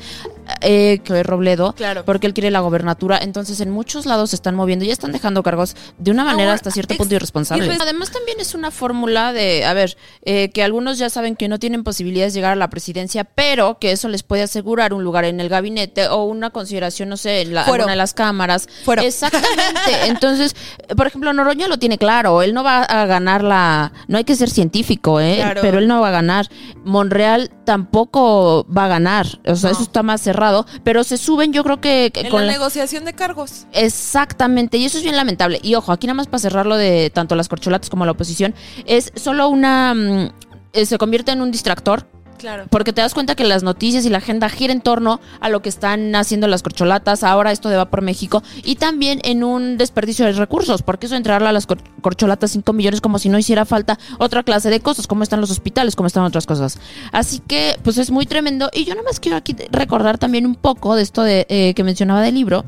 eh, que es Robledo, claro. porque él quiere la gobernatura. Entonces, en muchos lados se están moviendo y están dejando cargos de una manera hasta cierto punto irresponsable. Además, también es una fórmula de, a ver, eh, que algunos ya saben que no tienen posibilidades de llegar a la presidencia, pero que eso les puede asegurar un lugar en el gabinete o una consideración, no sé, en la, alguna de las cámaras. Exactamente. (laughs) Entonces, por ejemplo, Noroña lo tiene claro. Él no va a ganar la. No hay que ser científico, ¿eh? Pero él no va a ganar. Monreal tampoco va a ganar. O sea, eso está más cerrado. Pero se suben, yo creo que. con la, negociación de cargos. Exactamente. Y eso es bien lamentable. Y ojo, aquí nada más para cerrarlo de tanto las corcholatas como la oposición, es solo una. Mm, eh, se convierte en un distractor Claro. Porque te das cuenta que las noticias y la agenda gira en torno a lo que están haciendo las corcholatas, ahora esto de Va por México, y también en un desperdicio de recursos, porque eso entrarle a las corcholatas 5 millones como si no hiciera falta otra clase de cosas, como están los hospitales, como están otras cosas. Así que, pues es muy tremendo. Y yo nada más quiero aquí recordar también un poco de esto de, eh, que mencionaba del libro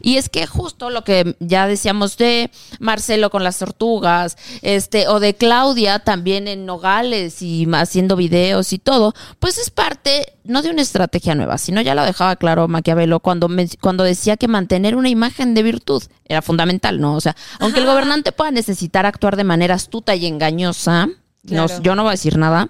y es que justo lo que ya decíamos de Marcelo con las tortugas, este, o de Claudia también en Nogales y haciendo videos y todo, pues es parte no de una estrategia nueva, sino ya lo dejaba claro Maquiavelo cuando, cuando decía que mantener una imagen de virtud era fundamental, ¿no? O sea, aunque el gobernante pueda necesitar actuar de manera astuta y engañosa, yo no voy a decir nada,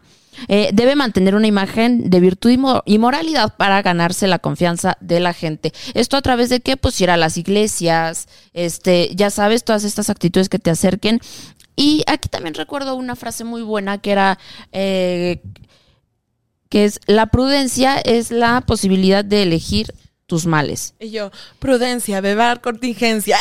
eh, debe mantener una imagen de virtud y, moralidad para ganarse la confianza de la gente. Esto a través de que pues ir a las iglesias, este, ya sabes, todas estas actitudes que te acerquen. Y aquí también recuerdo una frase muy buena que era eh, que es la prudencia es la posibilidad de elegir tus males. Y yo, prudencia, beber contingencia.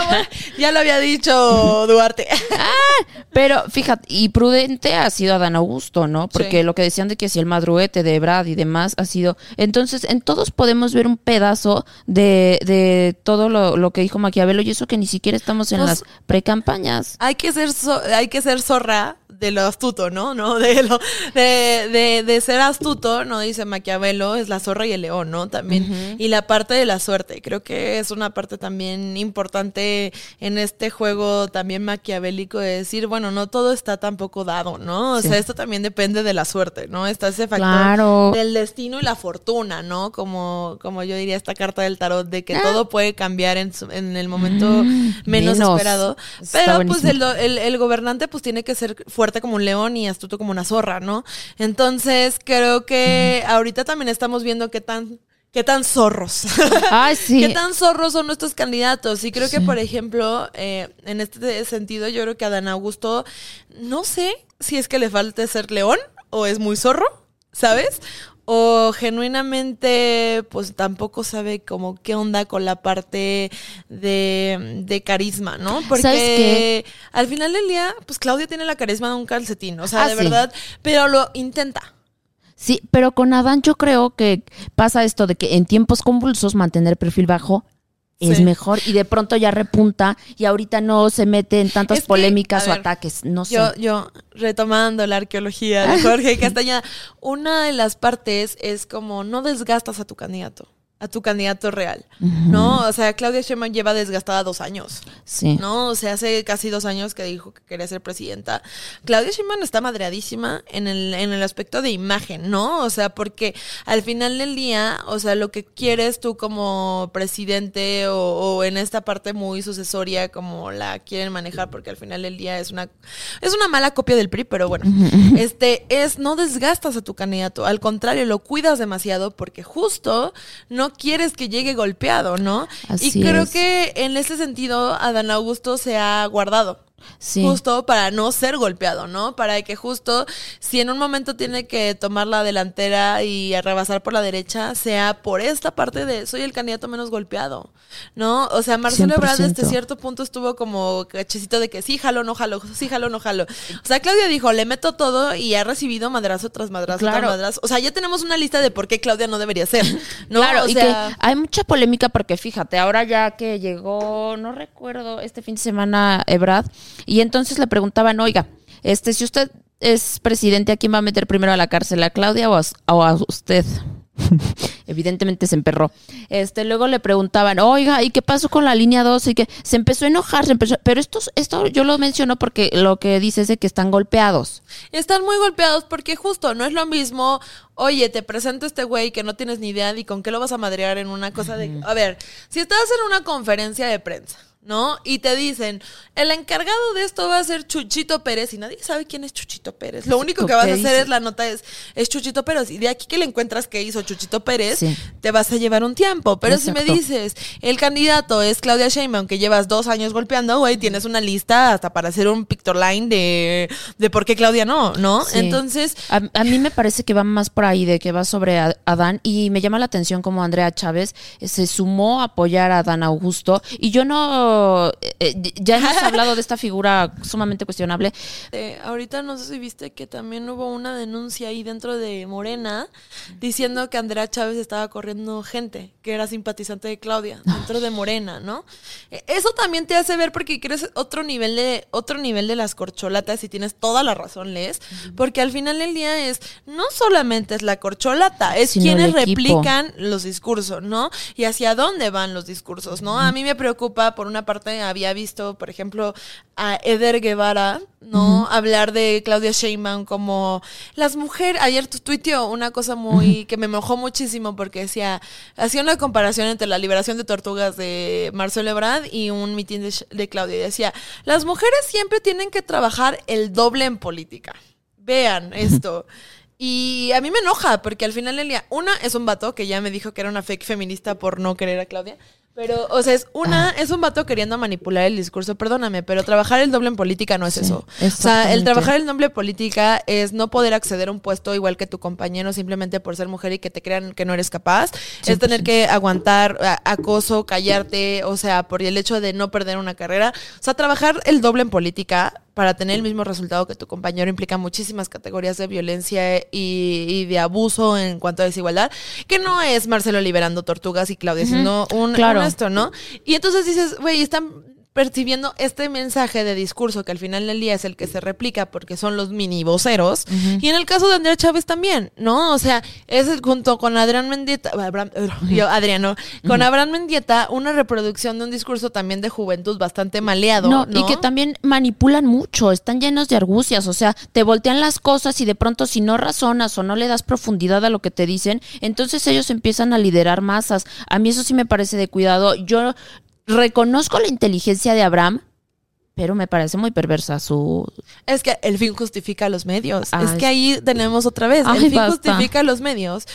(laughs) ya lo había dicho Duarte. (laughs) Ah, pero fíjate, y prudente ha sido Adán Augusto, ¿no? Porque lo que decían de que si el madruguete de Brad y demás ha sido. Entonces, en todos podemos ver un pedazo de, de todo lo, que dijo Maquiavelo y eso que ni siquiera estamos en pues, las precampañas. Hay que ser, hay que ser zorra de lo astuto, ¿no? ¿No? De, lo, de, de, ser astuto, ¿no? Dice Maquiavelo, es la zorra y el león, ¿no? También. Y la parte de la suerte, creo que es una parte también importante en este juego también maquiavélico de decir, bueno, no todo está tampoco dado, ¿no? O sea, esto también depende de la suerte, ¿no? Está ese factor del destino y la fortuna, ¿no? Como, como yo diría esta carta del tarot, de que ah. todo puede cambiar en, en el momento mm, menos, esperado. Pero pues el, el, el gobernante pues tiene que ser fuerte fuerte como un león y astuto como una zorra, ¿no? Entonces, creo que ahorita también estamos viendo qué tan qué tan zorros. (laughs) Ay, sí. qué tan zorros son nuestros candidatos. Y creo que, por ejemplo, eh, en este sentido, yo creo que a Dan Augusto, no sé si es que le falta ser león o es muy zorro, ¿sabes? O genuinamente pues tampoco sabe como qué onda con la parte de, carisma, ¿no? Porque al final del día, pues Claudia tiene la carisma de un calcetín, o sea, ah, de verdad, pero lo intenta. Sí, pero con Adán yo creo que pasa esto de que en tiempos convulsos mantener perfil bajo es mejor y de pronto ya repunta y ahorita no se mete en tantas Es que, polémicas o ataques. No sé. Yo, yo, retomando la arqueología de Jorge (laughs) Castañeda, una de las partes es como no desgastas a tu candidato, a tu candidato real, ¿no? O sea, Claudia Sheinbaum lleva desgastada dos años, sí. ¿no? O sea, hace casi dos años que dijo que quería ser presidenta. Claudia Sheinbaum está madreadísima en el, en el aspecto de imagen, ¿no? O sea, porque al final del día, o sea, lo que quieres tú como presidente o, o en esta parte muy sucesoria como la quieren manejar, porque al final del día es una, es una mala copia del PRI, pero bueno, (laughs) este es no desgastas a tu candidato, al contrario, lo cuidas demasiado porque justo no quieres que llegue golpeado, ¿no? Así y creo es. que en ese sentido Adán Augusto se ha guardado. Sí. Justo para no ser golpeado, ¿no? Para que justo si en un momento tiene que tomar la delantera y rebasar por la derecha, sea por esta parte de soy el candidato menos golpeado, ¿no? O sea, Marcelo Ebrard desde 100%. cierto punto estuvo como cachecito de que sí, jalo, no jalo, sí, jalo, no jalo. O sea, Claudia dijo, le meto todo y ha recibido madrazo tras madrazo Claro. tras madrazo. O sea, ya tenemos una lista de por qué Claudia no debería ser, (laughs) ¿no? Claro, o y sea, que hay mucha polémica porque fíjate, ahora ya que llegó, no recuerdo, este fin de semana Ebrad, y entonces le preguntaban, oiga, este, si usted es presidente, ¿a quién va a meter primero a la cárcel? ¿A Claudia o a, o a usted? (laughs) Evidentemente se emperró. Este, luego le preguntaban, oiga, ¿y qué pasó con la línea 2? Y que se empezó a enojar, se empezó, pero esto, esto yo lo menciono porque lo que dice es de que están golpeados. Están muy golpeados porque justo no es lo mismo, oye, te presento a este güey que no tienes ni idea ni con qué lo vas a madrear en una cosa de... A ver, si estás en una conferencia de prensa, ¿no? Y te dicen, el encargado de esto va a ser Chuchito Pérez y nadie sabe quién es Chuchito Pérez. Lo único que vas a ¿Qué hacer dice? es la nota es, es Chuchito Pérez y de aquí que le encuentras que hizo Chuchito Pérez, Sí. te vas a llevar un tiempo. Pero si me dices, el candidato es Claudia Sheinbaum, que llevas dos años golpeando, güey, tienes una lista hasta para hacer un pictoline de, de por qué Claudia no, ¿no? Sí. Entonces, A, a mí me parece que va más por ahí, de que va sobre Adán, y me llama la atención como Andrea Chávez se sumó a apoyar a Adán Augusto, y yo no, eh, eh, ya hemos hablado de esta figura sumamente cuestionable, Eh, ahorita no sé si viste que también hubo una denuncia ahí dentro de Morena diciendo que Andrea Chávez estaba corriendo gente que era simpatizante de Claudia dentro de Morena, ¿no? Eso también te hace ver porque quieres otro nivel de otro nivel de las corcholatas y tienes toda la razón, Les, porque al final del día es no solamente es la corcholata, es Sino quienes replican los discursos, ¿no? Y hacia dónde van los discursos, ¿no? A mí me preocupa, por una parte, había visto, por ejemplo, a Eder Guevara, ¿no? Hablar de Claudia Sheinbaum como las mujeres. Ayer tu tuiteó una cosa muy que me mojó muchísimo porque decía, hacía una comparación entre la liberación de tortugas de Marcelo Ebrard y un mitin de Claudia. Y decía, las mujeres siempre tienen que trabajar el doble en política. Vean esto. Y a mí me enoja, porque al final del día, una es un vato que ya me dijo que era una fake feminista por no querer a Claudia. Pero, o sea, es una, es un vato queriendo manipular el discurso, perdóname, pero trabajar el doble en política no es Sí, eso. O sea, el trabajar el doble en política es no poder acceder a un puesto igual que tu compañero simplemente por ser mujer y que te crean que no eres capaz. Es tener que aguantar acoso, callarte, o sea, por el hecho de no perder una carrera. O sea, trabajar el doble en política para tener el mismo resultado que tu compañero implica muchísimas categorías de violencia y, y de abuso en cuanto a desigualdad, que no es Marcelo liberando tortugas y Claudia un, claro. un esto, ¿no? Y entonces dices, güey, están percibiendo este mensaje de discurso que al final del día es el que se replica porque son los mini voceros. Y en el caso de Andrea Chávez también, ¿no? O sea, es junto con Adrián Mendieta, Abraham- (laughs) yo, Adriano, con Abraham Mendieta, una reproducción de un discurso también de juventud bastante maleado. No, No, y que también manipulan mucho, están llenos de argucias, o sea, te voltean las cosas y de pronto si no razonas o no le das profundidad a lo que te dicen, entonces ellos empiezan a liderar masas. A mí eso sí me parece de cuidado. Yo reconozco la inteligencia de Abraham, pero me parece muy perversa su... Es que el fin justifica los medios. Ay. es que ahí tenemos otra vez. Ay, el fin basta. justifica los medios.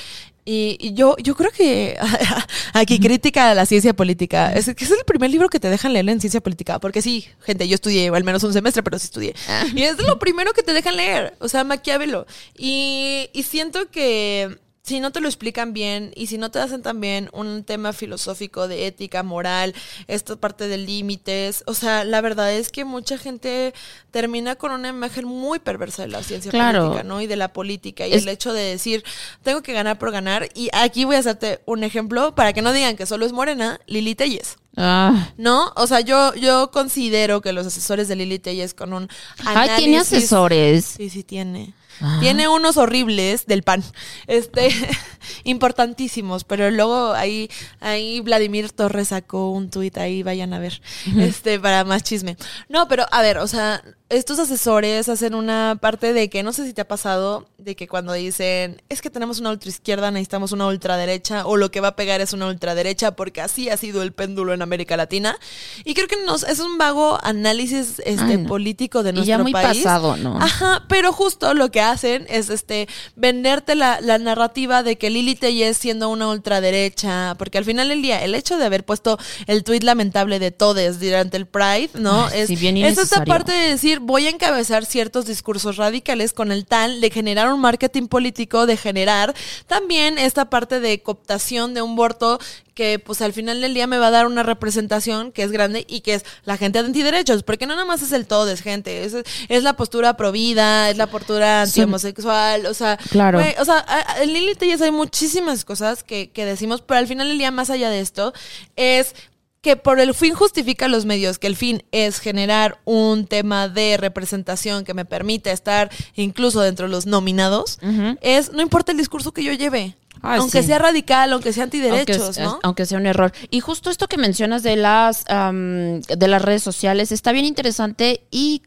Y, y yo, yo creo que (laughs) aquí crítica a la ciencia política. Es que es el primer libro que te dejan leer en ciencia política. Porque sí, gente, yo estudié al menos un semestre, pero sí estudié. Ah. Y es lo primero que te dejan leer. O sea, Maquiavelo. Y, y siento que si no te lo explican bien y si no te hacen también un tema filosófico de ética, moral, esta parte de límites, o sea, la verdad es que mucha gente termina con una imagen muy perversa de la ciencia política, ¿no? Y de la política y el hecho de decir, tengo que ganar por ganar y aquí voy a hacerte un ejemplo para que no digan que solo es Morena, Lili Telles. Ah. ¿No? O sea, yo, yo considero que los asesores de Lili Telles con un análisis... tiene asesores. Sí, sí tiene. Tiene unos horribles del pan, este, (laughs) importantísimos, pero luego ahí, ahí Vladimir Torres sacó un tuit ahí, vayan a ver, este, para más chisme. No, pero a ver, o sea, estos asesores hacen una parte de que no sé si te ha pasado de que cuando dicen es que tenemos una ultraizquierda necesitamos una ultraderecha o lo que va a pegar es una ultraderecha porque así ha sido el péndulo en América Latina y creo que nos es un vago análisis este político de nuestro y ya muy pasado no ajá pero justo lo que hacen es este venderte la, narrativa de que Lili Tellez siendo una ultraderecha porque al final del día el hecho de haber puesto el tuit lamentable de Todes durante el Pride no es, es esta parte de decir voy a encabezar ciertos discursos radicales con el tal de generar un marketing político, de generar también esta parte de cooptación de un voto que pues al final del día me va a dar una representación que es grande y que es la gente de antiderechos, porque no nada más es el todo, es gente, es, es la postura provida, es la postura anti-homosexual, o sea, claro. o sea, en Lilith ya hay muchísimas cosas que, que decimos, pero al final del día, más allá de esto, es que por el fin justifica los medios, que el fin es generar un tema de representación que me permita estar incluso dentro de los nominados, es no importa el discurso que yo lleve. aunque sea radical, aunque sea antiderechos, aunque, ¿no? Aunque sea un error. Y justo esto que mencionas de las de las redes sociales está bien interesante y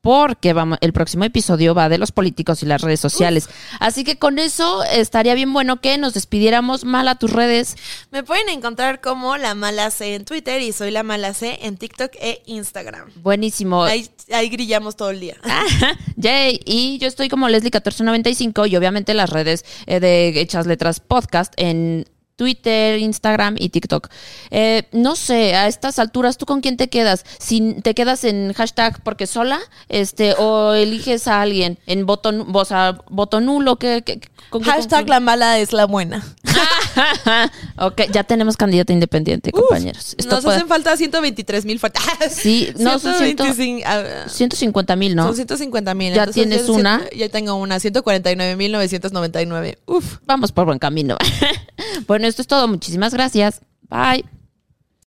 porque vamos, el próximo episodio va de los políticos y las redes sociales. Así que con eso estaría bien bueno que nos despidiéramos mal a tus redes. Me pueden encontrar como la mala C en Twitter y soy la mala C en TikTok e Instagram. Buenísimo. Ahí, grillamos todo el día. (laughs) Yay. Y yo estoy como Leslie1495 y obviamente las redes eh, de Hechas Letras Podcast en Twitter, Instagram y TikTok. Eh, no sé, a estas alturas, ¿tú con quién te quedas? Si te quedas en hashtag porque sola, este, o eliges a alguien en voto, o sea, voto nulo, ¿qué, hashtag la mala es la buena. (laughs) ok, ya tenemos candidato independiente, compañeros. nos hacen falta 123 mil (laughs) Sí, no, son 150 mil, ¿no? Son 150 mil. Ya tienes una. Ya tengo una, 149 mil 999. Uf. Vamos por buen camino. (laughs) bueno, esto es todo. Muchísimas gracias. Bye.